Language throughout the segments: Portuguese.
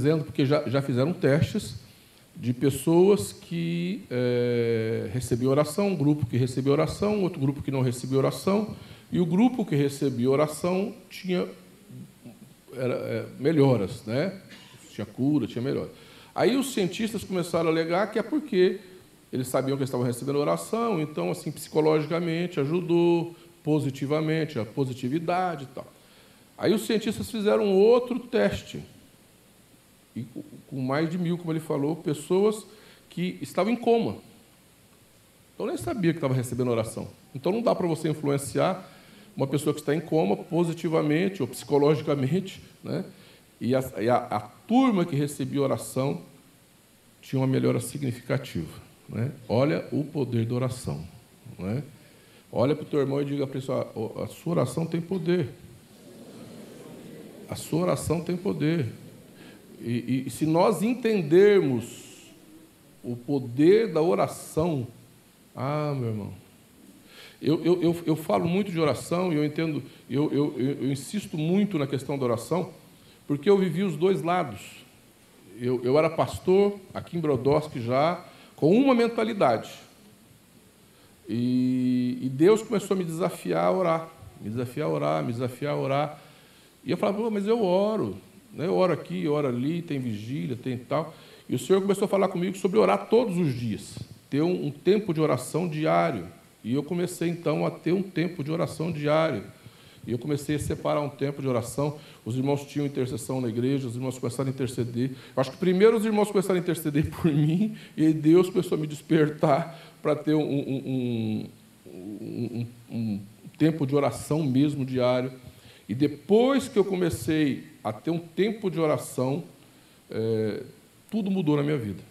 dizendo, porque já, já fizeram testes de pessoas que é, recebiam oração, um grupo que recebia oração, outro grupo que não recebia oração, e o grupo que recebia oração tinha era, é, melhoras, né? Tinha cura, tinha melhora. Aí os cientistas começaram a alegar que é porque eles sabiam que eles estavam recebendo oração, então, assim, psicologicamente ajudou, positivamente, a positividade e tal. Aí os cientistas fizeram outro teste, e com mais de mil, como ele falou, pessoas que estavam em coma. Então nem sabia que estava recebendo oração. Então não dá para você influenciar uma pessoa que está em coma positivamente ou psicologicamente, né? E a, e a, a turma que recebia oração tinha uma melhora significativa. Né? Olha o poder da oração. Né? Olha para o teu irmão e diga para ele: a sua oração tem poder. A sua oração tem poder. E, e, se nós entendermos o poder da oração, ah, meu irmão, eu, eu, eu, eu, falo muito de oração e eu entendo, eu, eu, eu, insisto muito na questão da oração, porque eu vivi os dois lados. Eu, eu era pastor aqui em Brodowski já, com uma mentalidade. E, e, Deus começou a me desafiar a orar, me desafiar a orar, me desafiar a orar. E eu falava, mas eu oro, né? oro aqui, oro ali, tem vigília, tem tal. E o Senhor começou a falar comigo sobre orar todos os dias, ter um, um tempo de oração diário. E eu comecei então a ter um tempo de oração diário. E eu comecei a separar um tempo de oração. Os irmãos tinham intercessão na igreja, os irmãos começaram a interceder. Eu acho que primeiro os irmãos começaram a interceder por mim, e Deus começou a me despertar para ter um, um, um, um, tempo de oração mesmo diário. E depois que eu comecei a ter um tempo de oração, é, tudo mudou na minha vida.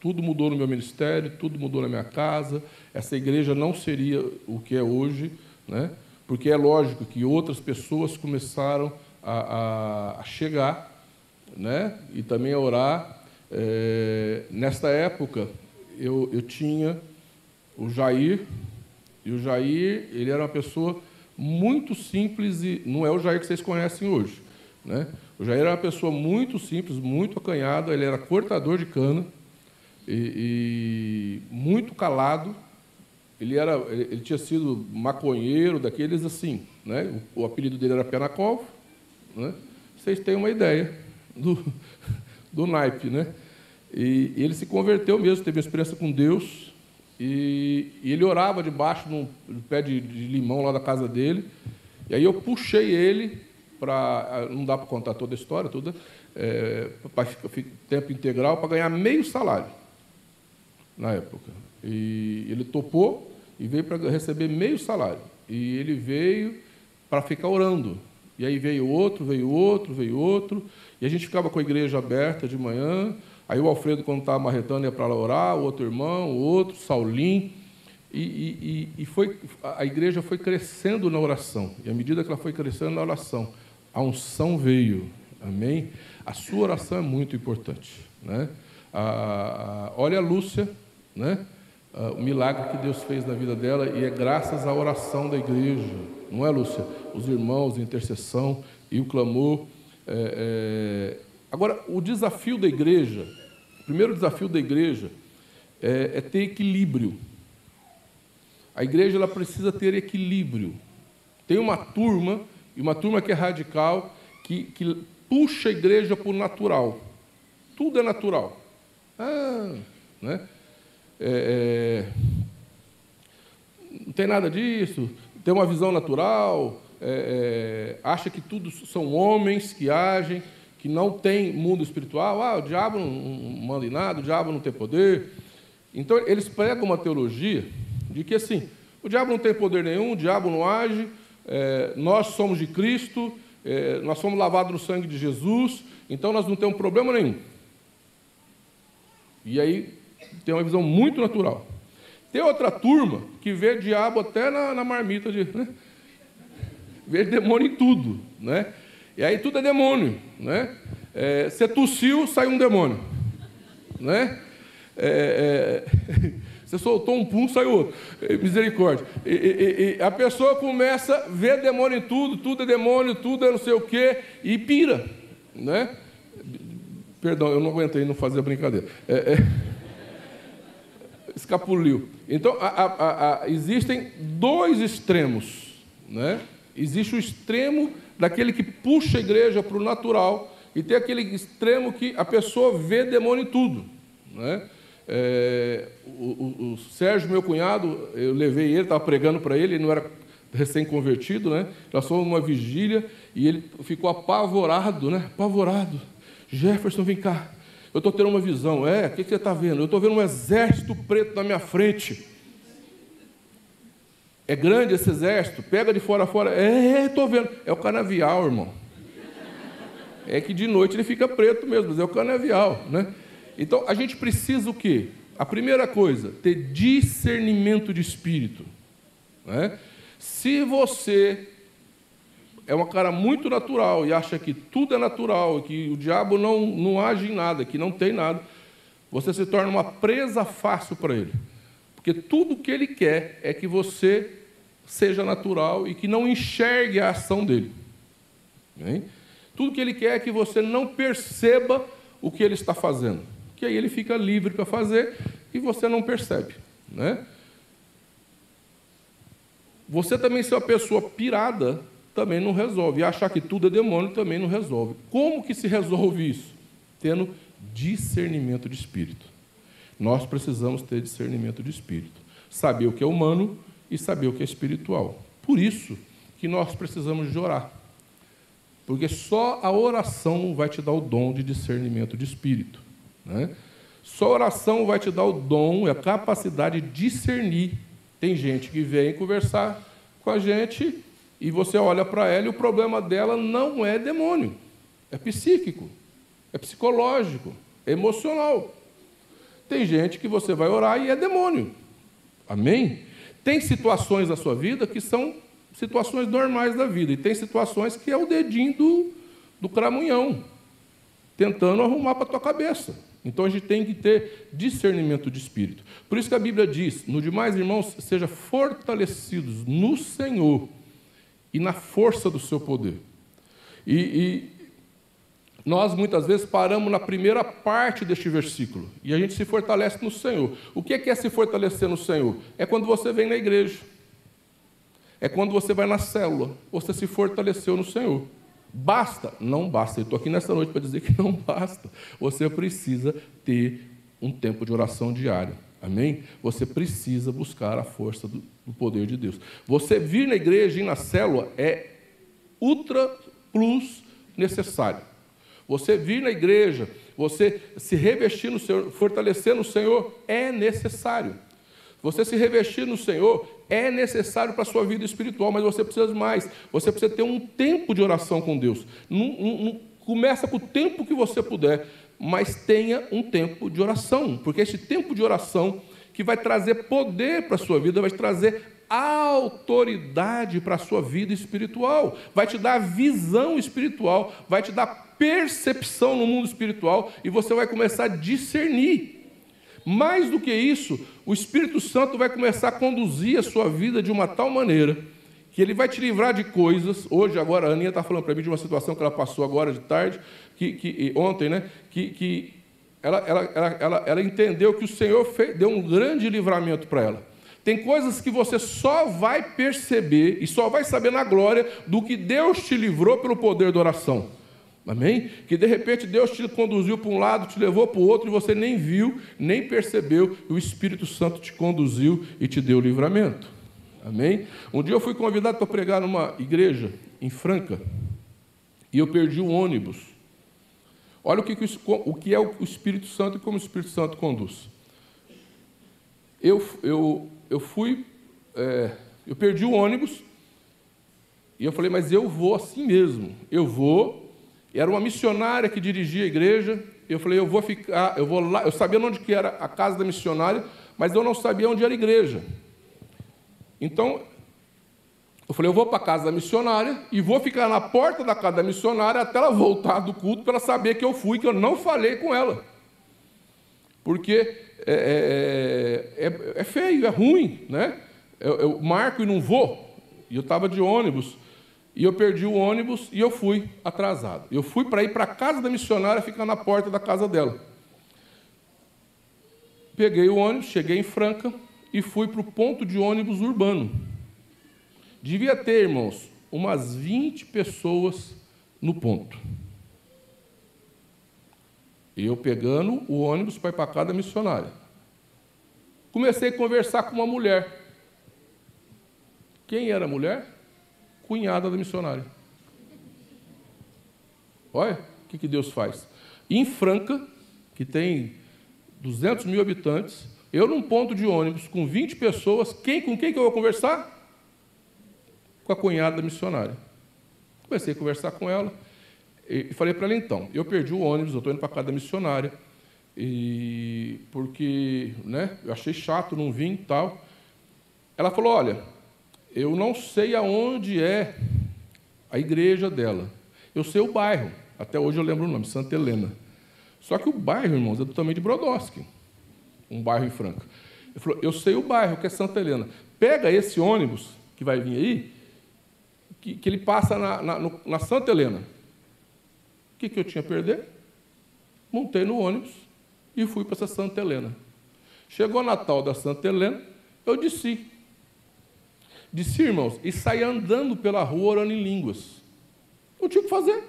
Tudo mudou no meu ministério, tudo mudou na minha casa. Essa igreja não seria o que é hoje, né? porque é lógico que outras pessoas começaram a, a, a chegar né? e também a orar. É, nesta época, eu, eu tinha o Jair, e o Jair ele era uma pessoa muito simples e não é o Jair que vocês conhecem hoje. Né? O Jair era uma pessoa muito simples, muito acanhada, ele era cortador de cana e, e muito calado, ele, era, ele tinha sido maconheiro, daqueles assim, né? o, o apelido dele era Penacov, né? vocês têm uma ideia do, do naipe. Né? E, e ele se converteu mesmo, teve uma experiência com Deus, e, e ele orava debaixo do pé de, de, limão lá da casa dele, e aí eu puxei ele para, não dá para contar toda a história, toda, é, para tempo integral, para ganhar meio salário na época. E ele topou e veio para receber meio salário. E ele veio para ficar orando. E aí veio outro, veio outro, veio outro. E a gente ficava com a igreja aberta de manhã. Aí o Alfredo, quando estava marretando, ia para lá orar, o outro irmão, o outro, Saulim. E, e, e foi, a igreja foi crescendo na oração. E à medida que ela foi crescendo na oração, a unção veio. Amém? A sua oração é muito importante. Né? A, a, olha a Lúcia, né? uh, o milagre que Deus fez na vida dela e é graças à oração da igreja, não é, Lúcia? Os irmãos, a intercessão e o clamor. É, é... Agora, o desafio da igreja, o primeiro desafio da igreja é, é ter equilíbrio. A igreja ela precisa ter equilíbrio. Tem uma turma, e uma turma que é radical, que, que puxa a igreja o natural. Tudo é natural. Ah, né? é, é, não tem nada disso, tem uma visão natural, é, é, acha que tudo são homens que agem, que não tem mundo espiritual. Ah, o diabo não manda em nada, o diabo não tem poder. Então, eles pregam uma teologia de que, assim, o diabo não tem poder nenhum, o diabo não age, é, nós somos de Cristo, é, nós somos lavados no sangue de Jesus, então nós não temos problema nenhum. E aí tem uma visão muito natural. Tem outra turma que vê diabo até na, na marmita, de, né? vê demônio em tudo. Né? E aí tudo é demônio. Né? É, você tossiu, sai um demônio. Né? É, é, você soltou um pum, sai outro. É, misericórdia. E, e, e, a pessoa começa a ver demônio em tudo, tudo é demônio, tudo é não sei o quê, e pira. Né? Perdão, eu não aguentei não fazer a brincadeira. É, é... Escapuliu. Então, a, a, a, existem dois extremos. Né? Existe o extremo daquele que puxa a igreja para o natural, e tem aquele extremo que a pessoa vê demônio em tudo. Né? É, o, o, Sérgio, meu cunhado, eu levei ele, estava pregando para ele, ele não era recém-convertido, né? Nós fomos numa vigília e ele ficou apavorado, né? Apavorado. Jefferson, vem cá. Eu estou tendo uma visão. É, o que, que você está vendo? Eu estou vendo um exército preto na minha frente. É grande esse exército? Pega de fora a fora. É, estou vendo. É o canavial, irmão. É que de noite ele fica preto mesmo, mas é o canavial, né? Então a gente precisa o quê? A primeira coisa, ter discernimento de espírito. Né? Se você é uma cara muito natural e acha que tudo é natural, que o diabo não, não age em nada, que não tem nada, você se torna uma presa fácil para ele. Porque tudo que ele quer é que você seja natural e que não enxergue a ação dele. Bem? Tudo que ele quer é que você não perceba o que ele está fazendo. Que aí ele fica livre para fazer e você não percebe. Né? Você também ser uma pessoa pirada também não resolve. Achar que tudo é demônio também não resolve. Como que se resolve isso? Tendo discernimento de espírito. Nós precisamos ter discernimento de espírito. Saber o que é humano e saber o que é espiritual. Por isso que nós precisamos de orar. Porque só a oração vai te dar o dom de discernimento de espírito. Né? Só oração vai te dar o dom e a capacidade de discernir. Tem gente que vem conversar com a gente e você olha para ela e o problema dela não é demônio, é psíquico, é psicológico, é emocional. Tem gente que você vai orar e é demônio. Amém? Tem situações na sua vida que são situações normais da vida, e tem situações que é o dedinho do, do cramunhão, tentando arrumar para a tua cabeça. Então a gente tem que ter discernimento de espírito. Por isso que a Bíblia diz: no demais, irmãos, seja fortalecidos no Senhor e na força do seu poder. E, e, nós muitas vezes paramos na primeira parte deste versículo e a gente se fortalece no Senhor. O que é, é se fortalecer no Senhor? É quando você vem na igreja, é quando você vai na célula, você se fortaleceu no Senhor. Basta? Não basta. Eu estou aqui nessa noite para dizer que não basta. Você precisa ter um tempo de oração diário. Amém? Você precisa buscar a força do, do poder de Deus. Você vir na igreja e na célula é ultra plus necessário. Você vir na igreja, você se revestir no Senhor, fortalecer no Senhor é necessário. Você se revestir no Senhor é necessário para a sua vida espiritual, mas você precisa mais. Você precisa ter um tempo de oração com Deus. Não, não, não, começa com o tempo que você puder mas tenha um tempo de oração, porque esse tempo de oração que vai trazer poder para a sua vida, vai trazer autoridade para a sua vida espiritual, vai te dar visão espiritual, vai te dar percepção no mundo espiritual e você vai começar a discernir. Mais do que isso, o Espírito Santo vai começar a conduzir a sua vida de uma tal maneira que ele vai te livrar de coisas. Hoje, agora, a Aninha está falando para mim de uma situação que ela passou agora de tarde, que, que ontem, né? Que, que ela, ela, ela, ela, ela entendeu que o Senhor fez, deu um grande livramento para ela. Tem coisas que você só vai perceber e só vai saber na glória do que Deus te livrou pelo poder da oração. Amém? Que de repente Deus te conduziu para um lado, te levou para o outro e você nem viu, nem percebeu, e o Espírito Santo te conduziu e te deu livramento. Amém? Um dia eu fui convidado para pregar numa igreja em Franca e eu perdi o ônibus. Olha o que, o que é o Espírito Santo e como o Espírito Santo conduz. Eu, eu, eu fui, é, eu perdi o ônibus e eu falei, mas eu vou assim mesmo. Eu vou. Era uma missionária que dirigia a igreja. Eu falei, eu vou ficar, eu vou lá. Eu sabia onde que era a casa da missionária, mas eu não sabia onde era a igreja. Então, eu falei, eu vou para a casa da missionária e vou ficar na porta da casa da missionária até ela voltar do culto para saber que eu fui, que eu não falei com ela. Porque é, é, é, é feio, é ruim, né? Eu, eu, marco e não vou. E eu estava de ônibus. E eu perdi o ônibus e eu fui atrasado. Eu fui para ir para a casa da missionária, ficar na porta da casa dela. Peguei o ônibus, cheguei em Franca e fui para o ponto de ônibus urbano. Devia ter, irmãos, umas 20 pessoas no ponto. Eu pegando o ônibus para ir para a casa da missionária. Comecei a conversar com uma mulher. Quem era a mulher? Cunhada da missionária. Olha o que, que Deus faz. Em Franca, que tem 200 mil habitantes, eu num ponto de ônibus com 20 pessoas, quem, com quem que eu vou conversar? Com a cunhada da missionária. Comecei a conversar com ela e falei para ela então, eu perdi o ônibus, eu estou indo para casa da missionária, e porque né, eu achei chato, não vim e tal. Ela falou, olha, eu não sei aonde é a igreja dela. Eu sei o bairro. Até hoje eu lembro o nome, Santa Helena. Só que o bairro, irmãos, é do tamanho de Brodowski, um bairro em Franca. Ele falou, eu sei o bairro, que é Santa Helena. Pega esse ônibus que vai vir aí, que, que ele passa na, na, na Santa Helena. O que, que eu tinha a perder? Montei no ônibus e fui para essa Santa Helena. Chegou Natal da Santa Helena, eu desci. Desci, irmãos, e saí andando pela rua orando em línguas. Não tinha o que fazer.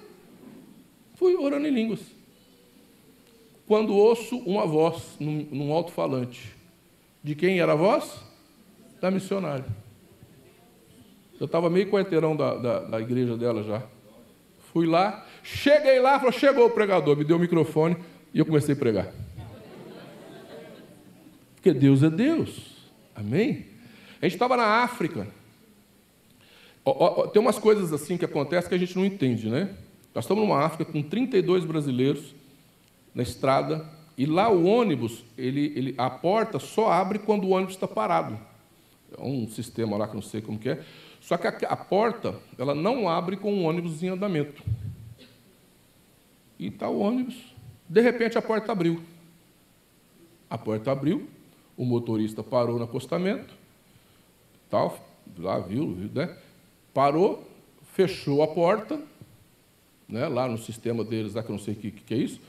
Fui orando em línguas. Quando ouço uma voz num, num alto-falante. De quem era a voz? Da missionária. Eu estava meio quarteirão da, da, da igreja dela já. Fui lá, cheguei lá, falou, chegou o pregador, me deu o microfone e eu comecei a pregar. Porque Deus é Deus. Amém? A gente estava na África. Tem umas coisas assim que acontecem que a gente não entende, né? Nós estamos numa África com 32 brasileiros na estrada e lá o ônibus, ele, ele, a porta só abre quando o ônibus está parado. É um sistema lá que não sei como que é. Só que a, a porta, ela não abre com o ônibus em andamento. E está o ônibus. De repente a porta abriu. A porta abriu, o motorista parou no acostamento, tal, lá viu, né? Parou, fechou a porta, né? lá no sistema deles, lá que eu não sei o que, que é isso.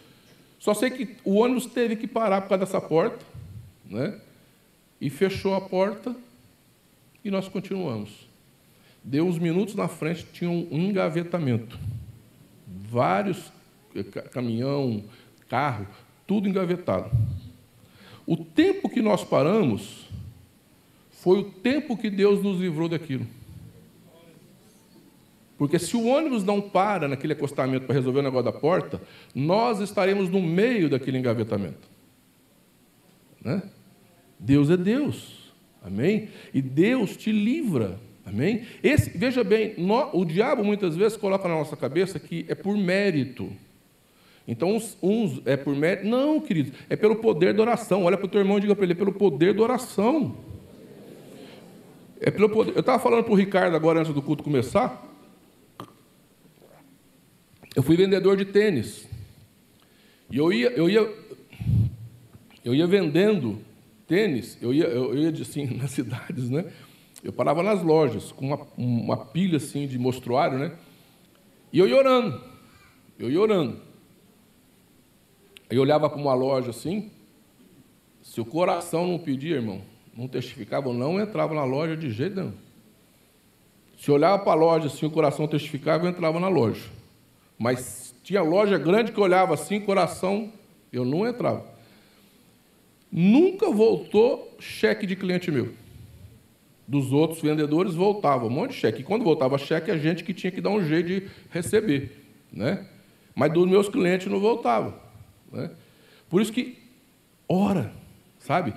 Só sei que o ônibus teve que parar por causa dessa porta, né? E fechou a porta e nós continuamos. Deu uns minutos na frente, tinha um engavetamento. Vários eh, caminhão, carro, tudo engavetado. O tempo que nós paramos foi o tempo que Deus nos livrou daquilo. Porque se o ônibus não para naquele acostamento para resolver o negócio da porta, nós estaremos no meio daquele engavetamento. Né? Deus é Deus. Amém? E Deus te livra. Amém? Esse, veja bem, no, o diabo muitas vezes coloca na nossa cabeça que é por mérito. Então, uns, uns é por mérito. Não, querido, é pelo poder da oração. Olha para o teu irmão e diga para ele: é pelo poder da oração. É pelo poder. Eu estava falando para o Ricardo agora, antes do culto começar. Eu fui vendedor de tênis. E eu ia, eu ia, eu ia vendendo tênis, eu ia, eu ia assim, nas cidades, né? Eu parava nas lojas com uma, uma pilha assim de mostruário, né? E eu ia orando, eu ia orando. Aí eu olhava para uma loja assim, se o coração não pedia, irmão, não testificava, eu não entrava na loja de jeito nenhum. Se olhava para a loja assim, o coração testificava, eu entrava na loja. Mas tinha loja grande que olhava assim, coração, eu não entrava. Nunca voltou cheque de cliente meu. Dos outros vendedores voltava um monte de cheque. E quando voltava cheque, a gente que tinha que dar um jeito de receber. Né? Mas dos meus clientes não voltava. Né? Por isso que ora, sabe?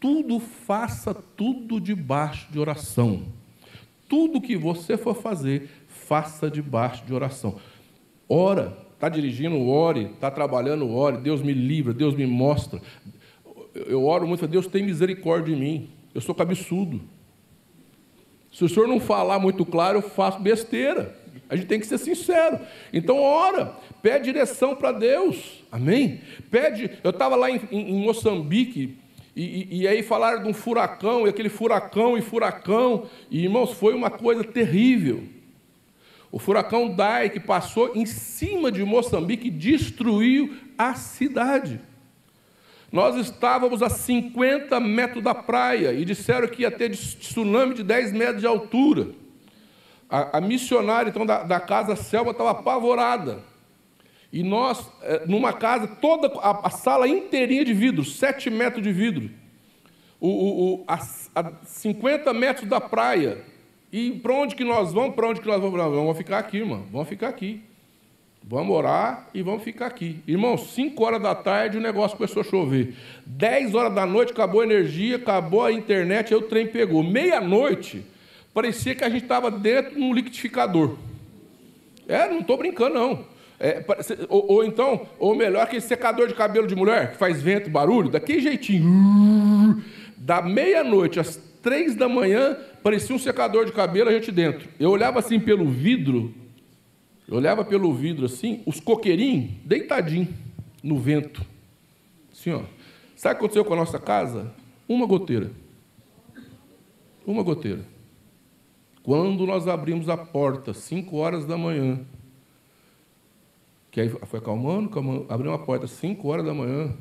Tudo faça tudo debaixo de oração. Tudo que você for fazer, faça debaixo de oração. Ora, está dirigindo, ore, está trabalhando, ore, Deus me livra, Deus me mostra. Eu oro muito, Deus tem misericórdia de mim. Eu sou cabeçudo. Se o senhor não falar muito claro, eu faço besteira. A gente tem que ser sincero. Então, ora, pede direção para Deus. Amém? Pede. Eu estava lá em, em, em Moçambique. E, e, aí falaram de um furacão, e aquele furacão e furacão, e irmãos, foi uma coisa terrível. O furacão Dai, que passou em cima de Moçambique, destruiu a cidade. Nós estávamos a 50 metros da praia e disseram que ia ter tsunami de 10 metros de altura. A, a missionária, então, da, da casa Selma estava apavorada. E nós, eh, numa casa, toda a, a sala inteirinha de vidro, 7 metros de vidro. O, o, o, a, a 50 metros da praia. E para onde que nós vamos? Para onde que nós vamos? Vamos ficar aqui, irmão. Vamos ficar aqui. Vamos orar e vamos ficar aqui. Irmão, 5 horas da tarde o negócio começou a chover. 10 horas da noite acabou a energia, acabou a internet, aí o trem pegou. Meia-noite, parecia que a gente estava dentro de um liquidificador. É, não estou brincando, não. É, ou, ou, então, ou melhor, aquele secador de cabelo de mulher que faz vento, barulho, daquele jeitinho. Da meia-noite às três da manhã, parecia um secador de cabelo, a gente dentro. Eu olhava assim pelo vidro, eu olhava pelo vidro assim, os coqueirinhos deitadinhos no vento. Assim, ó. Sabe o que aconteceu com a nossa casa? Uma goteira. Uma goteira. Quando nós abrimos a porta, 5 horas da manhã, que aí foi acalmando, acalmando abriu a porta 5 horas da manhã,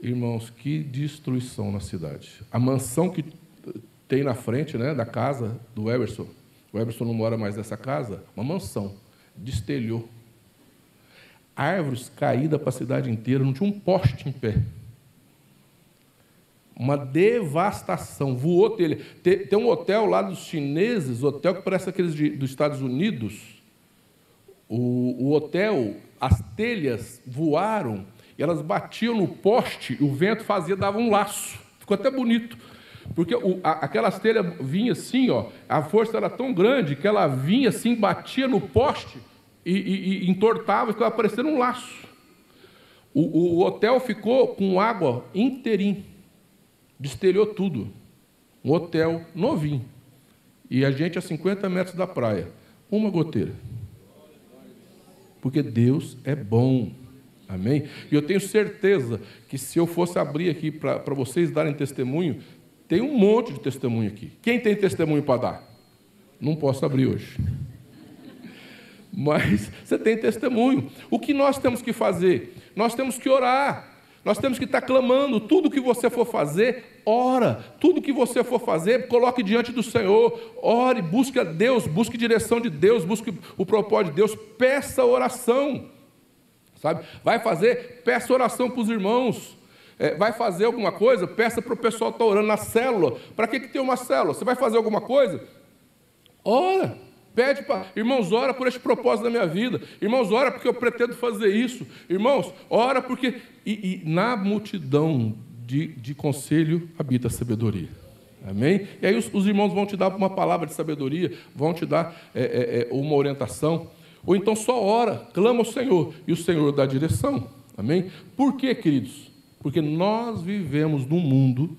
irmãos, que destruição na cidade. A mansão que tem na frente né, da casa do Everson, o Everson não mora mais nessa casa, uma mansão, destelhou. Árvores caídas para a cidade inteira, não tinha um poste em pé. Uma devastação, voou telha. Tem, tem um hotel lá dos chineses, hotel que parece aqueles de, dos Estados Unidos. O, o hotel, as telhas voaram elas batiam no poste, o vento fazia, dava um laço. Ficou até bonito. Porque o, a, aquelas telhas vinha assim, ó, a força era tão grande que ela vinha assim, batia no poste e, e, e entortava, ficava parecendo um laço. O, o, o hotel ficou com água inteirinho, destelhou tudo. Um hotel novinho. E a gente a 50 metros da praia. Uma goteira. Porque Deus é bom. Amém? E eu tenho certeza que se eu fosse abrir aqui para vocês darem testemunho, tem um monte de testemunho aqui. Quem tem testemunho para dar? Não posso abrir hoje. Mas você tem testemunho. O que nós temos que fazer? Nós temos que orar. Nós temos que estar clamando. Tudo que você for fazer, ora. Tudo que você for fazer, coloque diante do Senhor. Ore, busque a Deus, busque direção de Deus, busque o propósito de Deus. Peça oração. Sabe? Vai fazer, peça oração para os irmãos é, vai fazer alguma coisa, peça para o pessoal estar tá orando na célula. Para que, que tem uma célula? Você vai fazer alguma coisa? Ora. Pede para. Irmãos, ora por este propósito da minha vida. Irmãos, ora porque eu pretendo fazer isso. Irmãos, ora porque. E, e na multidão de, de conselho habita a sabedoria. Amém? E aí os, os, irmãos vão te dar uma palavra de sabedoria, vão te dar é, é, é uma orientação. Ou então só ora, clama ao Senhor, e o Senhor dá direção. Amém? Por quê, queridos? Porque nós vivemos num mundo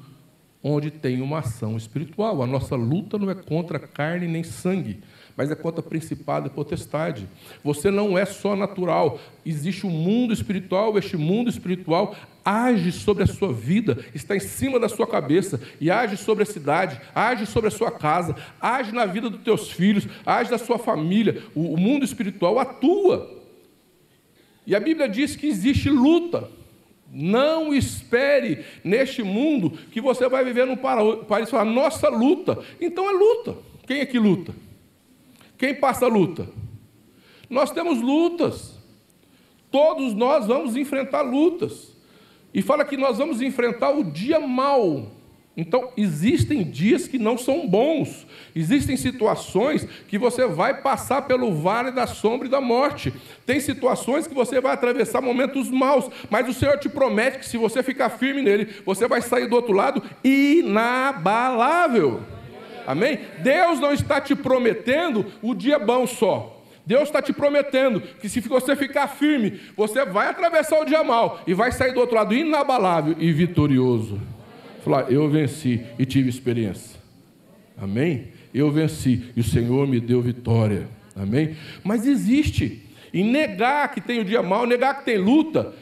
onde tem uma ação espiritual. A nossa luta não é contra carne nem sangue, mas é contra principado e potestade. Você não é só natural, existe um mundo espiritual, este mundo espiritual age sobre a sua vida, está em cima da sua cabeça e age sobre a cidade, age sobre a sua casa, age na vida dos teus filhos, age na sua família. O mundo espiritual atua. E a Bíblia diz que existe luta. Não espere neste mundo que você vai viver num país falar, nossa luta. Então é luta. Quem é que luta? Quem passa a luta? Nós temos lutas. Todos nós vamos enfrentar lutas. E fala que nós vamos enfrentar o dia mal. Então, existem dias que não são bons, existem situações que você vai passar pelo vale da sombra e da morte, tem situações que você vai atravessar momentos maus, mas o Senhor te promete que se você ficar firme nele, você vai sair do outro lado inabalável. Amém? Deus não está te prometendo o dia bom só. Deus está te prometendo que se você ficar firme, você vai atravessar o dia mal e vai sair do outro lado inabalável e vitorioso. Falar, eu venci e tive experiência. Amém? Eu venci e o Senhor me deu vitória. Amém? Mas existe. E negar que tem o dia mal, negar que tem luta,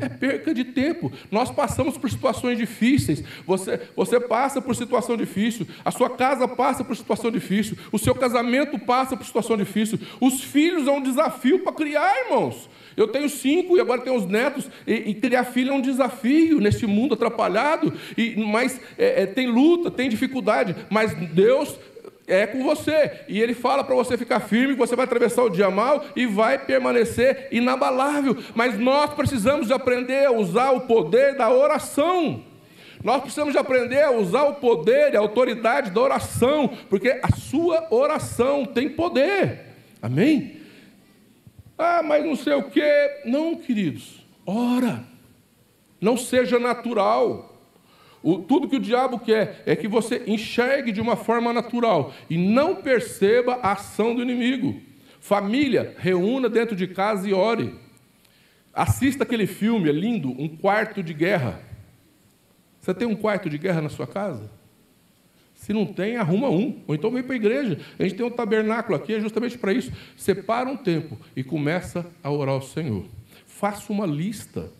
é perca de tempo. Nós passamos por situações difíceis. Você, você passa por situação difícil. A sua casa passa por situação difícil. O seu casamento passa por situação difícil. Os filhos é um desafio para criar, irmãos. Eu tenho cinco e agora tenho os netos. E, e criar filho é um desafio neste mundo atrapalhado. E, mas é, é, tem luta, tem dificuldade. Mas Deus é com você. E ele fala para você ficar firme, você vai atravessar o dia mal e vai permanecer inabalável. Mas nós precisamos de aprender a usar o poder da oração. Nós precisamos de aprender a usar o poder e a autoridade da oração, porque a sua oração tem poder. Amém? Ah, mas não sei o quê. Não, queridos. Ora. Não seja natural. O, tudo que o diabo quer é que você enxergue de uma forma natural e não perceba a ação do inimigo. Família, reúna dentro de casa e ore. Assista aquele filme, é lindo, Um Quarto de Guerra. Você tem um quarto de guerra na sua casa? Se não tem, arruma um. Ou então vem para a igreja. A gente tem um tabernáculo aqui, é justamente para isso. Separa um tempo e começa a orar ao Senhor. Faça uma lista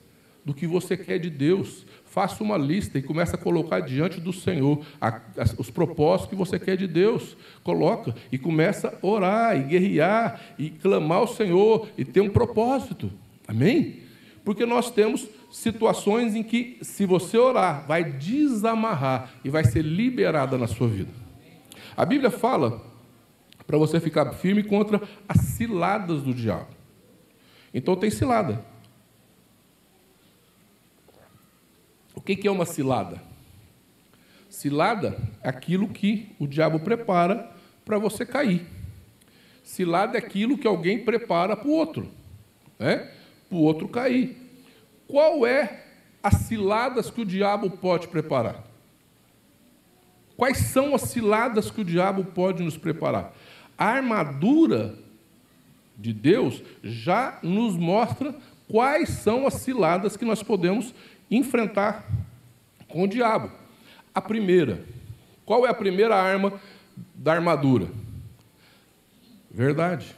do que você quer de Deus faça uma lista e começa a colocar diante do Senhor a, a, os propósitos que você quer de Deus. Coloca e começa a orar e guerrear e clamar ao Senhor e ter um propósito. Amém? Porque nós temos situações em que, se você orar, vai desamarrar e vai ser liberada na sua vida. A Bíblia fala para você ficar firme contra as ciladas do diabo. Então tem cilada. O que é uma cilada? Cilada é aquilo que o diabo prepara para você cair. Cilada é aquilo que alguém prepara para o outro, né? para o outro cair. Qual é as ciladas que o diabo pode preparar? Quais são as ciladas que o diabo pode nos preparar? A armadura de Deus já nos mostra quais são as ciladas que nós podemos enfrentar com o diabo. A primeira, qual é a primeira arma da armadura? Verdade.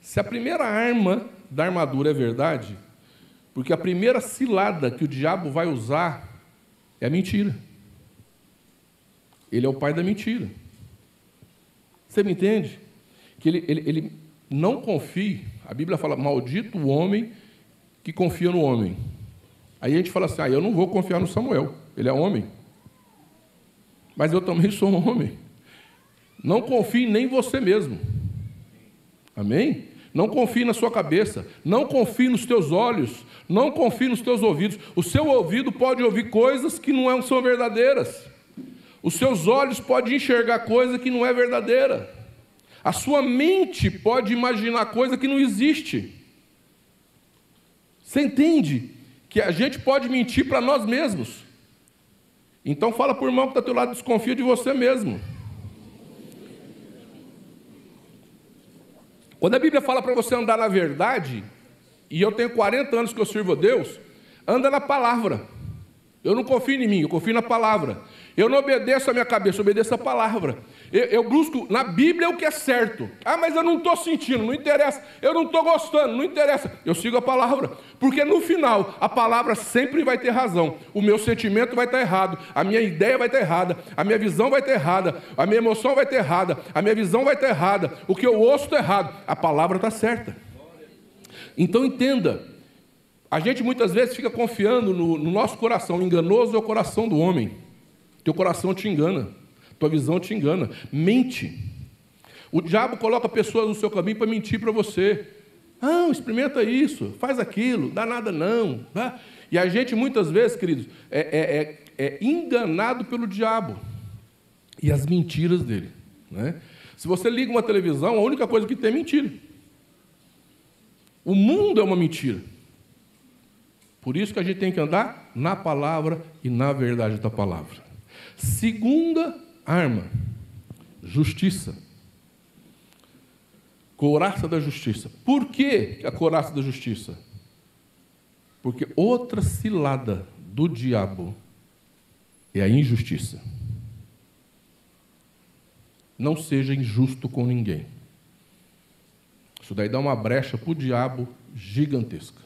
Se a primeira arma da armadura é verdade, porque a primeira cilada que o diabo vai usar é a mentira. Ele é o pai da mentira. Você me entende? Que ele, ele, ele não confie, a Bíblia fala, maldito o homem que confia no homem. Aí a gente fala assim: ah, eu não vou confiar no Samuel, ele é homem. Mas eu também sou um homem. Não confie nem você mesmo. Amém? Não confie na sua cabeça, não confie nos teus olhos, não confie nos teus ouvidos. O seu ouvido pode ouvir coisas que não são verdadeiras. Os seus olhos podem enxergar coisa que não é verdadeira. A sua mente pode imaginar coisa que não existe. Você entende? Que a gente pode mentir para nós mesmos. Então fala por irmão que está do teu lado, desconfia de você mesmo. Quando a Bíblia fala para você andar na verdade, e eu tenho 40 anos que eu sirvo a Deus, anda na palavra. Eu não confio em mim, eu confio na palavra. Eu não obedeço a minha cabeça, eu obedeço a palavra. Eu, eu busco na Bíblia o que é certo. Ah, mas eu não estou sentindo, não interessa. Eu não estou gostando, não interessa. Eu sigo a palavra. Porque no final, a palavra sempre vai ter razão. O meu sentimento vai estar errado, a minha ideia vai estar errada, a minha visão vai estar errada, a minha emoção vai estar errada, a minha visão vai estar errada, o que eu ouço está errado. A palavra está certa. Então entenda, a gente muitas vezes fica confiando no, no nosso coração, enganoso é o coração do homem. Teu coração te engana, tua visão te engana. Mente. O diabo coloca pessoas no seu caminho para mentir para você. Não, experimenta isso, faz aquilo, dá nada não. E a gente muitas vezes, queridos, é, é, é, é enganado pelo diabo e as mentiras dele. Né? Se você liga uma televisão, a única coisa que tem é mentira. O mundo é uma mentira. Por isso que a gente tem que andar na palavra e na verdade da palavra. Segunda arma, justiça. Couraça da justiça. Por que a couraça da justiça? Porque outra cilada do diabo é a injustiça. Não seja injusto com ninguém. Isso daí dá uma brecha para o diabo gigantesca.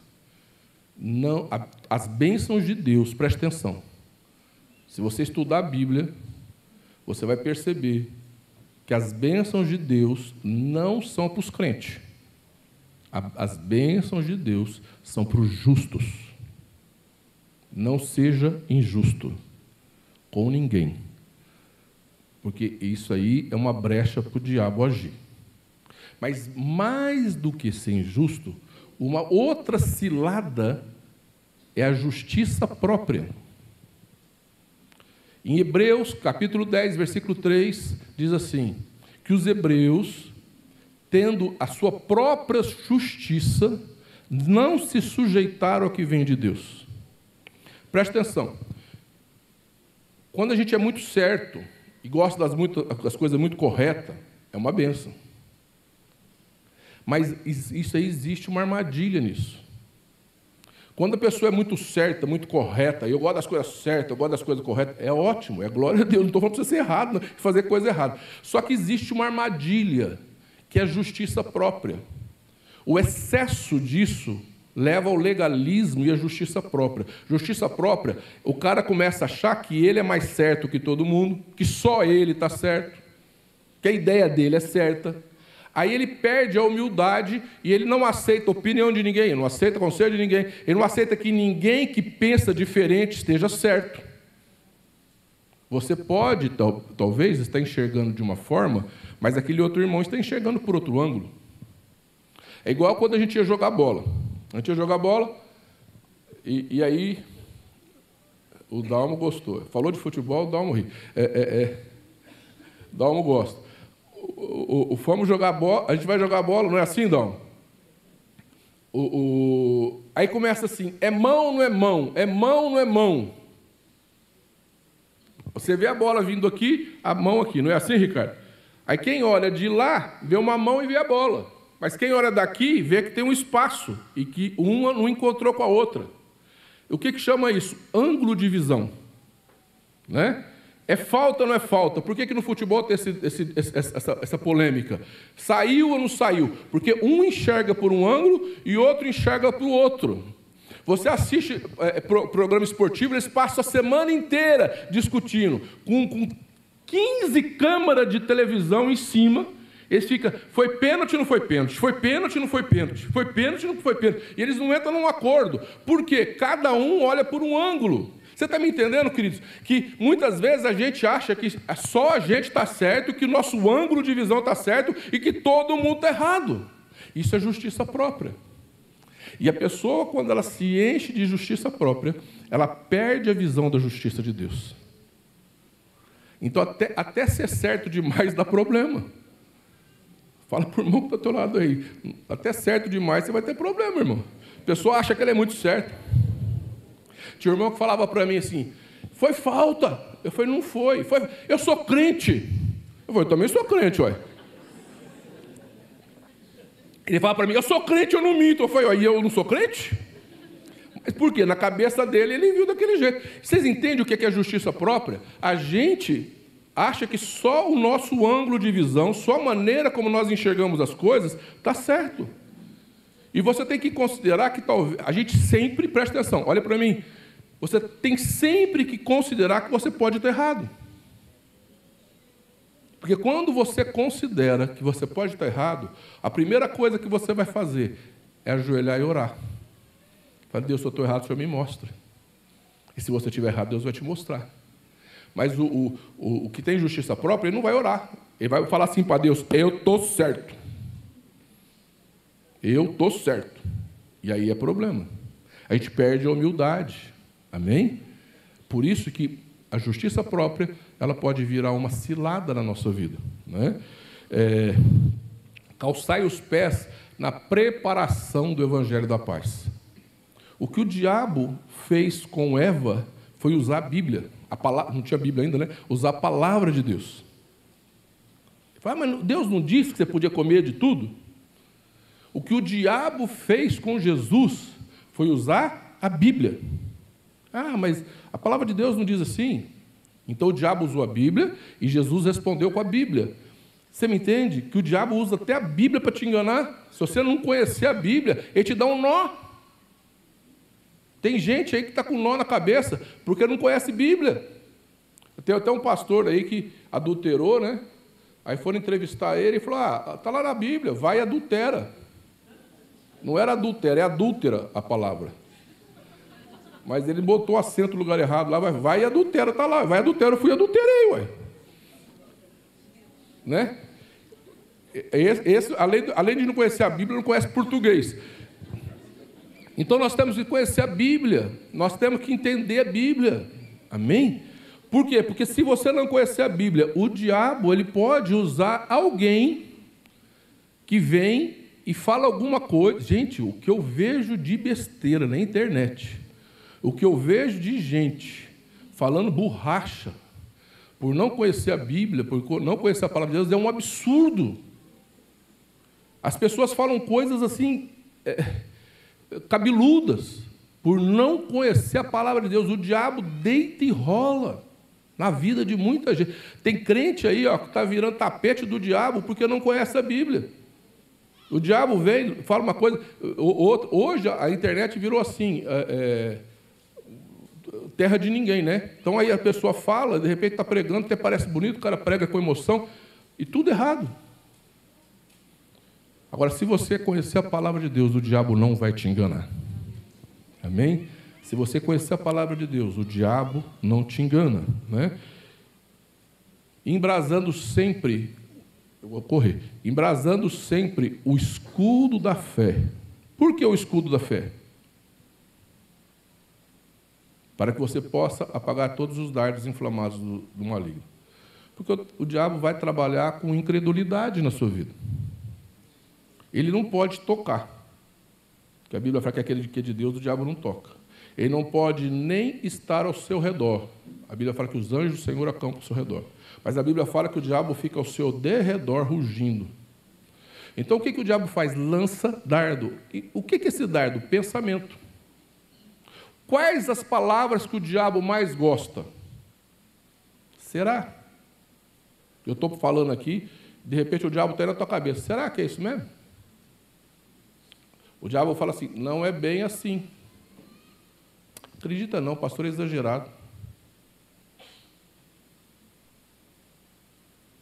não, as bênçãos de Deus, preste atenção. Se você estudar a Bíblia, você vai perceber que as bênçãos de Deus não são para os crentes. As bênçãos de Deus são para os justos. Não seja injusto com ninguém. Porque isso aí é uma brecha para o diabo agir. Mas mais do que ser injusto, uma outra cilada é a justiça própria. Em Hebreus, capítulo 10, versículo 3, diz assim: que os hebreus, tendo a sua própria justiça, não se sujeitaram ao que vem de Deus. Preste atenção. Quando a gente é muito certo e gosta das, muito, das coisas muito corretas, é uma benção. Mas isso aí existe uma armadilha nisso. Quando a pessoa é muito certa, muito correta, eu gosto das coisas certas, eu gosto das coisas corretas, é ótimo, é glória a Deus, não estou falando para você ser errado, não, fazer coisa errada. Só que existe uma armadilha, que é a justiça própria. O excesso disso leva ao legalismo e à justiça própria. Justiça própria, o cara começa a achar que ele é mais certo que todo mundo, que só ele está certo, que a ideia dele é certa, Aí ele perde a humildade e ele não aceita a opinião de ninguém, não aceita conselho de ninguém, ele não aceita que ninguém que pensa diferente esteja certo. Você pode, tal, talvez, estar enxergando de uma forma, mas aquele outro irmão está enxergando por outro ângulo. É igual quando a gente ia jogar bola. A gente ia jogar bola e, e aí o Dalmo gostou. Falou de futebol, o Dalmo ri. É, é, é. Dalmo gosta o, o, fomos jogar bola, a gente vai jogar bola, não é assim, Dom? O, o, aí começa assim: é mão, não é mão, é mão, não é mão. Você vê a bola vindo aqui, a mão aqui, não é assim, Ricardo? Aí quem olha de lá, vê uma mão e vê a bola. Mas quem olha daqui, vê que tem um espaço e que uma não encontrou com a outra. O que, que chama isso? Ângulo de visão. Né? É falta ou não é falta? Por que, que no futebol tem esse, esse, essa, essa, polêmica? Saiu ou não saiu? Porque um enxerga por um ângulo e outro enxerga para o outro. Você assiste é, pro, programa esportivo, eles passam a semana inteira discutindo, com, com 15 câmaras de televisão em cima. Eles ficam, foi pênalti ou não foi pênalti? Foi pênalti ou não foi pênalti? Foi pênalti ou não foi pênalti? E eles não entram num acordo. Por quê? Cada um olha por um ângulo. Você está me entendendo, queridos? Que muitas vezes a gente acha que só a gente está certo, que o nosso ângulo de visão está certo e que todo mundo está errado. Isso é justiça própria. E a pessoa, quando ela se enche de justiça própria, ela perde a visão da justiça de Deus. Então, até, até ser certo demais dá problema. Fala para o irmão que está teu lado aí. Até certo demais você vai ter problema, irmão. A pessoa acha que ela é muito certa. Tinha um irmão que falava para mim assim: foi falta. Eu falei: não foi. foi. Eu sou crente. Eu falei: eu também sou crente, ué. Ele fala para mim: eu sou crente, eu não minto. Eu falei: aí eu não sou crente? Mas por quê? Na cabeça dele ele viu daquele jeito. Vocês entendem o que é justiça própria? A gente acha que só o nosso ângulo de visão, só a maneira como nós enxergamos as coisas, está certo. E você tem que considerar que talvez a gente sempre presta atenção. Olha para mim, você tem sempre que considerar que você pode estar errado. Porque quando você considera que você pode estar errado, a primeira coisa que você vai fazer é ajoelhar e orar. Fala, Deus, se eu estou errado, o Senhor me mostra. E se você estiver errado, Deus vai te mostrar. Mas o, o, o, que tem justiça própria, ele não vai orar. Ele vai falar assim para Deus: Eu estou certo. Eu estou certo. E aí é problema. A gente perde a humildade. Amém? Por isso que a justiça própria ela pode virar uma cilada na nossa vida. Né? É, calçai os pés na preparação do Evangelho da Paz. O que o diabo fez com Eva foi usar a Bíblia, a palavra, não tinha Bíblia ainda, né? Usar a palavra de Deus. Fala, mas Deus não disse que você podia comer de tudo? O que o diabo fez com Jesus foi usar a Bíblia. Ah, mas a palavra de Deus não diz assim. Então o diabo usou a Bíblia e Jesus respondeu com a Bíblia. Você me entende? Que o diabo usa até a Bíblia para te enganar. Se você não conhecer a Bíblia, ele te dá um nó. Tem gente aí que está com nó na cabeça porque não conhece Bíblia. Tem até um pastor aí que adulterou, né? Aí foram entrevistar ele e falou: Ah, está lá na Bíblia, vai e adultera. Não era adultera, é adúltera a palavra. Mas ele botou acento no lugar errado lá, vai, vai adultera, está lá, vai adultera, eu fui adulterei, ué. Né? Esse, esse, além, além de não conhecer a Bíblia, não conhece português. Então nós temos que conhecer a Bíblia, nós temos que entender a Bíblia. Amém? Por quê? Porque se você não conhecer a Bíblia, o diabo ele pode usar alguém que vem e fala alguma coisa. Gente, o que eu vejo de besteira na internet, o que eu vejo de gente falando borracha, por não conhecer a Bíblia, por não conhecer a palavra de Deus, é um absurdo. As pessoas falam coisas assim, é, cabeludas, por não conhecer a palavra de Deus. O diabo deita e rola na vida de muita gente. Tem crente aí ó, que está virando tapete do diabo porque não conhece a Bíblia. O diabo vem, fala uma coisa. Hoje a internet virou assim. É, é, terra de ninguém, né? Então aí a pessoa fala, de repente está pregando, até parece bonito, o cara prega com emoção, e tudo errado. Agora, se você conhecer a palavra de Deus, o diabo não vai te enganar. Amém? Se você conhecer a palavra de Deus, o diabo não te engana, né? Embrasando sempre, eu vou correr, embrasando sempre o escudo da fé. Por que o escudo da fé? Para que você possa apagar todos os dardos inflamados do, do maligno. Porque o, o diabo vai trabalhar com incredulidade na sua vida. Ele não pode tocar. Porque a Bíblia fala que aquele que é de Deus, o diabo não toca. Ele não pode nem estar ao seu redor. A Bíblia fala que os anjos do Senhor acampam ao seu redor. Mas a Bíblia fala que o diabo fica ao seu derredor rugindo. Então o que, que o diabo faz? Lança dardo. E o que, que é esse dardo? Pensamento. Quais as palavras que o diabo mais gosta? Será? Eu estou falando aqui, de repente o diabo está na tua cabeça. Será que é isso mesmo? O diabo fala assim: não é bem assim. Acredita não, pastor é exagerado.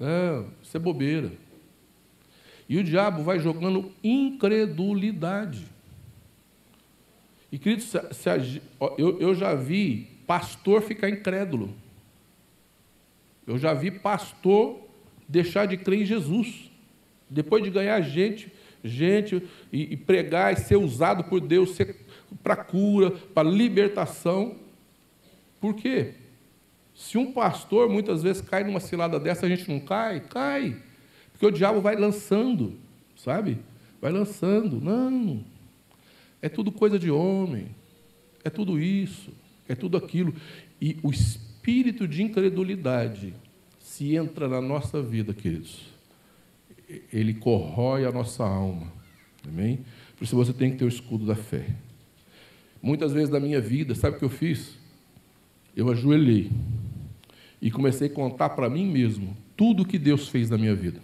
É, isso é bobeira. E o diabo vai jogando incredulidade. E, querido, se, se, eu, eu já vi pastor ficar incrédulo. Eu já vi pastor deixar de crer em Jesus. Depois de ganhar gente, gente e, e pregar e ser usado por Deus, para cura, para libertação. Por quê? Se um pastor muitas vezes cai numa cilada dessa, a gente não cai? Cai. Porque o diabo vai lançando, sabe? Vai lançando. Não. É tudo coisa de homem. É tudo isso. É tudo aquilo. E o espírito de incredulidade, se entra na nossa vida, queridos, ele corrói a nossa alma. Amém? Por isso você tem que ter o escudo da fé. Muitas vezes na minha vida, sabe o que eu fiz? Eu ajoelhei e comecei a contar para mim mesmo tudo o que Deus fez na minha vida.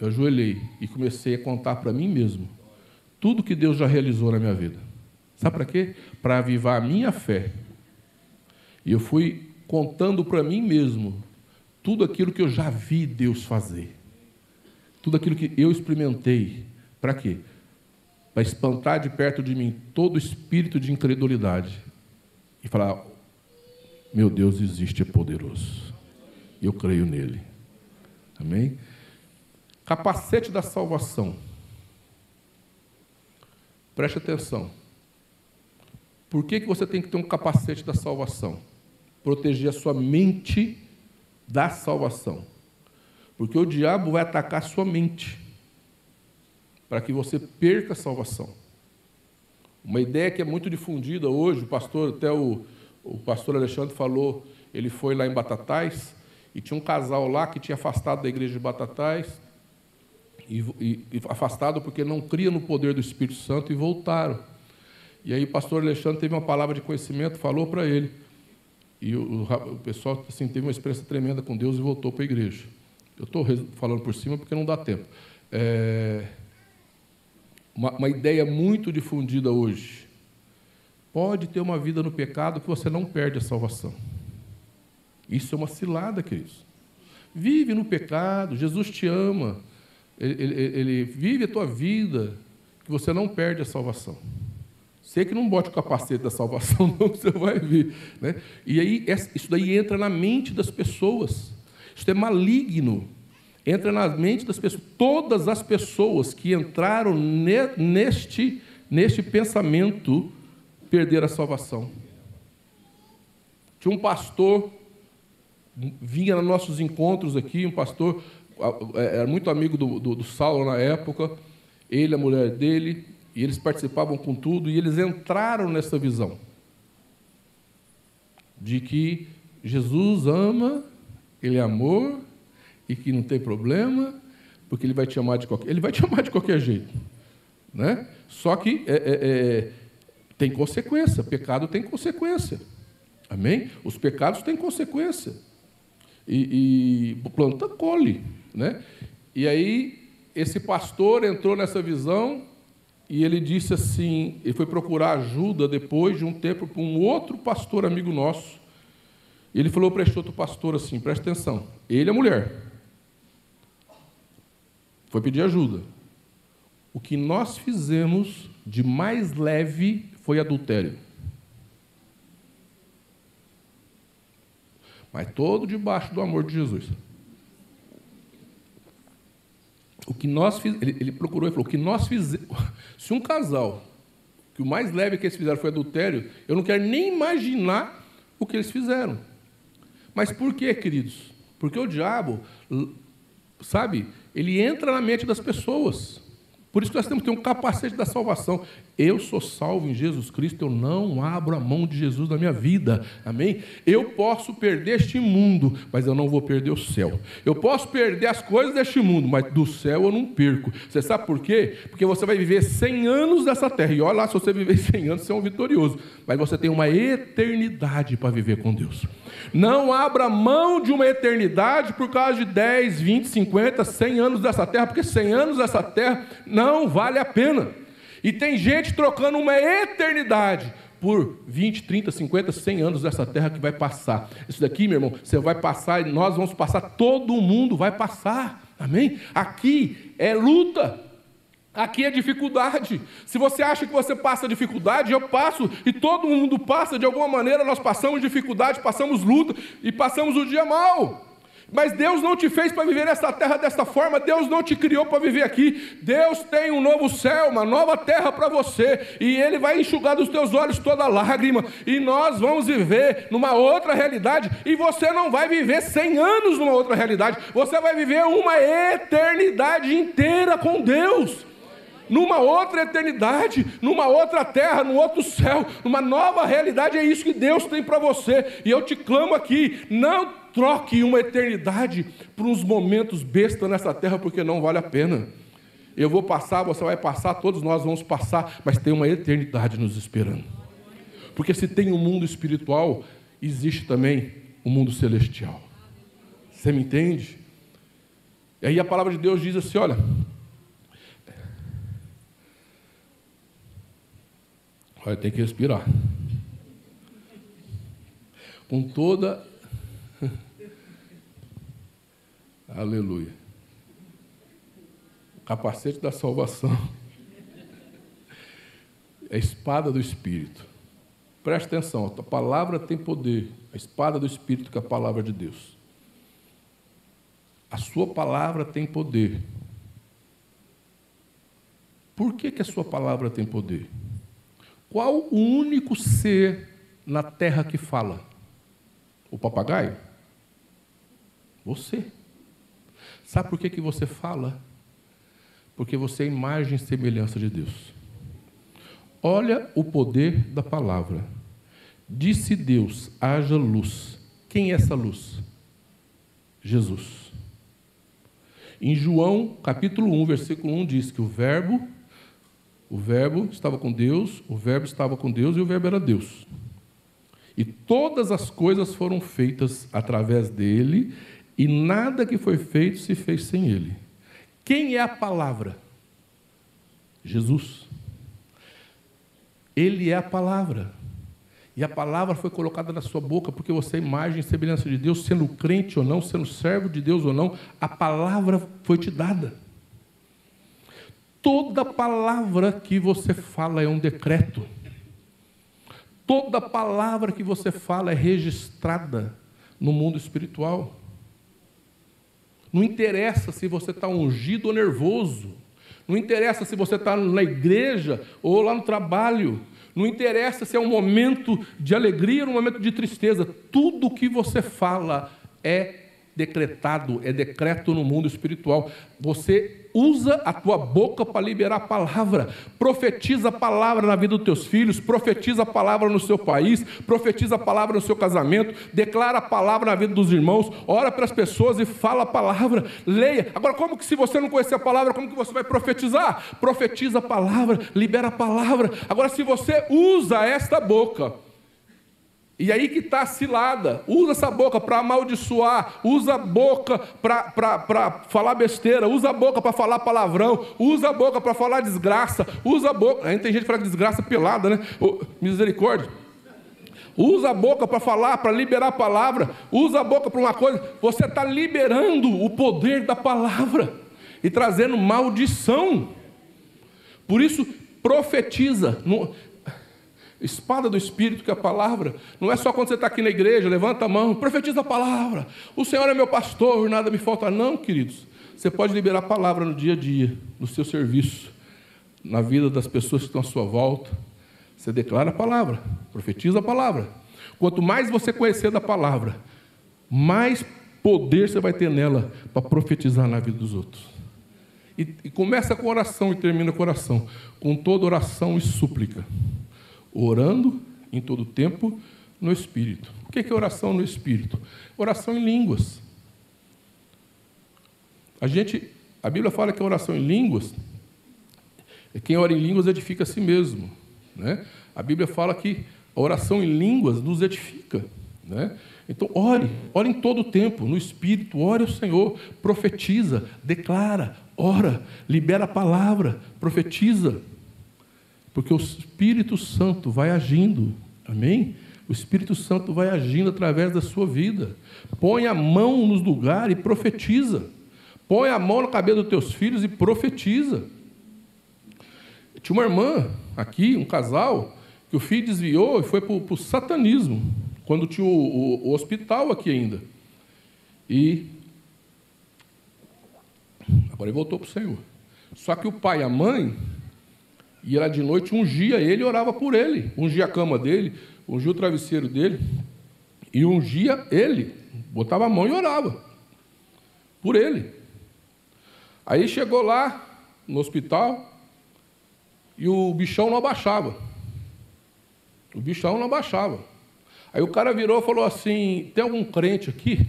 Eu ajoelhei e comecei a contar para mim mesmo tudo que Deus já realizou na minha vida. Sabe para quê? Para avivar a minha fé. E eu fui contando para mim mesmo tudo aquilo que eu já vi Deus fazer. Tudo aquilo que eu experimentei. Para quê? Para espantar de perto de mim todo espírito de incredulidade. E falar: meu Deus existe, é poderoso. Eu creio nele. Amém? Capacete da salvação. Preste atenção. Por que, que você tem que ter um capacete da salvação? Proteger a sua mente da salvação. Porque o diabo vai atacar a sua mente para que você perca a salvação. Uma ideia que é muito difundida hoje, o pastor, até o, o pastor Alexandre falou, ele foi lá em Batatais e tinha um casal lá que tinha afastado da igreja de Batatais, e, e, e afastado porque não cria no poder do Espírito Santo e voltaram. E aí o pastor Alexandre teve uma palavra de conhecimento, falou para ele. E o, o, pessoal assim, teve uma experiência tremenda com Deus e voltou para a igreja. Eu estou falando por cima porque não dá tempo. É, uma, uma ideia muito difundida hoje pode ter uma vida no pecado que você não perde a salvação. Isso é uma cilada, queridos. Vive no pecado, Jesus te ama, ele, ele, ele vive a tua vida, que você não perde a salvação. Sei que não bote o capacete da salvação, não, você vai ver. Né? E aí, isso daí entra na mente das pessoas. Isso é maligno. Entra na mente das pessoas. Todas as pessoas que entraram neste, neste pensamento perderam a salvação. Tinha um pastor, vinha nos nossos encontros aqui, um pastor, era muito amigo do, do, do Saulo na época, ele, a mulher dele, e eles participavam com tudo, e eles entraram nessa visão de que Jesus ama, Ele é amor, e que não tem problema, porque Ele vai te amar de qualquer, ele vai te amar de qualquer jeito. Né? Só que é, é, é, tem consequência, pecado tem consequência. Amém? Os pecados têm consequência. E, e planta colhe. Né? E aí, esse pastor entrou nessa visão e ele disse assim: ele foi procurar ajuda depois de um tempo para um outro pastor amigo nosso. Ele falou para este outro pastor assim: presta atenção, ele é mulher. Foi pedir ajuda. O que nós fizemos de mais leve foi adultério. Mas todo debaixo do amor de Jesus. O que nós ele, ele procurou e falou: o que nós fizemos. Se um casal, que o mais leve que eles fizeram foi adultério, eu não quero nem imaginar o que eles fizeram. Mas por quê, queridos? Porque o diabo, sabe, ele entra na mente das pessoas. Por isso que nós temos que ter um capacete da salvação. Eu sou salvo em Jesus Cristo, eu não abro a mão de Jesus na minha vida. Amém? Eu posso perder este mundo, mas eu não vou perder o céu. Eu posso perder as coisas deste mundo, mas do céu eu não perco. Você sabe por quê? Porque você vai viver 100 anos nessa terra. E olha lá, se você viver 100 anos, você é um vitorioso. Mas você tem uma eternidade para viver com Deus. Não abra mão de uma eternidade por causa de 10, 20, 50, 100 anos dessa terra, porque 100 anos dessa terra não vale a pena. E tem gente trocando uma eternidade por 20, 30, 50, 100 anos dessa terra que vai passar. Isso daqui, meu irmão, você vai passar e nós vamos passar, todo mundo vai passar. Amém? Aqui é luta. Aqui é dificuldade. Se você acha que você passa dificuldade, eu passo e todo mundo passa de alguma maneira. Nós passamos dificuldade, passamos luta e passamos o dia mal. Mas Deus não te fez para viver nessa terra desta forma, Deus não te criou para viver aqui. Deus tem um novo céu, uma nova terra para você, e Ele vai enxugar dos teus olhos toda lágrima, e nós vamos viver numa outra realidade, e você não vai viver 100 anos numa outra realidade, você vai viver uma eternidade inteira com Deus numa outra eternidade, numa outra terra, num outro céu, numa nova realidade. É isso que Deus tem para você. E eu te clamo aqui: não troque uma eternidade por uns momentos besta nessa terra, porque não vale a pena. Eu vou passar, você vai passar, todos nós vamos passar, mas tem uma eternidade nos esperando. Porque se tem um mundo espiritual, existe também o um mundo celestial. Você me entende? E aí a palavra de Deus diz assim: olha, Olha, tem que respirar. Com toda. Aleluia. O capacete da salvação. É a espada do Espírito. Preste atenção, a palavra tem poder. A espada do Espírito que é a palavra de Deus. A sua palavra tem poder. Por que, que a sua palavra tem poder? Qual o único ser na terra que fala? O papagaio? Você. Sabe por que, que você fala? Porque você é imagem e semelhança de Deus. Olha o poder da palavra. Disse Deus: haja luz. Quem é essa luz? Jesus. Em João, capítulo 1, versículo 1, diz que o Verbo o Verbo estava com Deus, o Verbo estava com Deus e o Verbo era Deus. E todas as coisas foram feitas através dele, e nada que foi feito se fez sem ele. Quem é a palavra? Jesus. Ele é a palavra. E a palavra foi colocada na sua boca porque você é imagem e semelhança de Deus, sendo crente ou não, sendo servo de Deus ou não, a palavra foi te dada. Toda palavra que você fala é um decreto. Toda palavra que você fala é registrada no mundo espiritual. Não interessa se você está ungido ou nervoso. Não interessa se você está na igreja ou lá no trabalho. Não interessa se é um momento de alegria ou um momento de tristeza. Tudo que você fala é decretado, é decreto no mundo espiritual. Você usa a tua boca para liberar a palavra. Profetiza a palavra na vida dos teus filhos, profetiza a palavra no seu país, profetiza a palavra no seu casamento, declara a palavra na vida dos irmãos, ora para as pessoas e fala a palavra. Leia. Agora, como que se você não conhecer a palavra, como que você vai profetizar? Profetiza a palavra, libera a palavra. Agora, se você usa esta boca, e aí que está a cilada. Usa essa boca para amaldiçoar, usa a boca para falar besteira, usa a boca para falar palavrão, usa a boca para falar desgraça, usa a boca. Aí tem gente que fala desgraça pelada, né? Oh, misericórdia. Usa a boca para falar, para liberar a palavra. Usa a boca para uma coisa. Você está liberando o poder da palavra e trazendo maldição. Por isso, profetiza. Espada do Espírito, que é a palavra, não é só quando você está aqui na igreja, levanta a mão, profetiza a palavra. O Senhor é meu pastor, nada me falta. Não, queridos. Você pode liberar a palavra no dia a dia, no seu serviço, na vida das pessoas que estão à sua volta. Você declara a palavra, profetiza a palavra. Quanto mais você conhecer da palavra, mais poder você vai ter nela para profetizar na vida dos outros. E, e começa com oração e termina com oração, com toda oração e súplica orando em todo tempo no Espírito. O que é oração no Espírito? Oração em línguas. A gente, a Bíblia fala que a oração em línguas, quem ora em línguas edifica a si mesmo. Né? A Bíblia fala que a oração em línguas nos edifica. Né? Então, ore, ore em todo o tempo, no Espírito, ore ao Senhor, profetiza, declara, ora, libera a palavra, profetiza. Porque o Espírito Santo vai agindo, amém? O Espírito Santo vai agindo através da sua vida. Põe a mão nos lugares e profetiza. Põe a mão na cabeça dos teus filhos e profetiza. Tinha uma irmã aqui, um casal, que o filho desviou e foi para o satanismo, quando tinha o, o, o hospital aqui ainda. E agora ele voltou para o Senhor. Só que o pai e a mãe e era de noite, ungia ele e orava por ele. Ungia a cama dele, ungia o travesseiro dele. E ungia ele. Botava a mão e orava. Por ele. Aí chegou lá no hospital e o bichão não abaixava. O bichão não abaixava. Aí o cara virou e falou assim: tem algum crente aqui?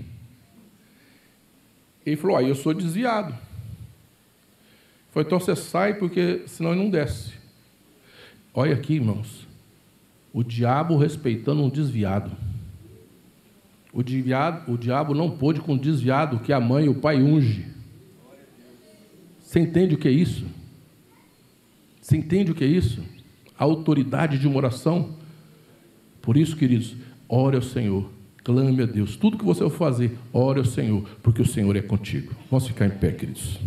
Ele falou: aí ah, eu sou desviado. Foi então você sai porque senão ele não desce. Olha aqui, irmãos. O diabo respeitando um desviado. O, desviado, o diabo não pôde com o desviado que a mãe e o pai unge. Você entende o que é isso? Você entende o que é isso? A autoridade de uma oração. Por isso, queridos, ore ao Senhor, clame a Deus. Tudo que você for fazer, ore ao Senhor, porque o Senhor é contigo. Vamos ficar em pé, queridos.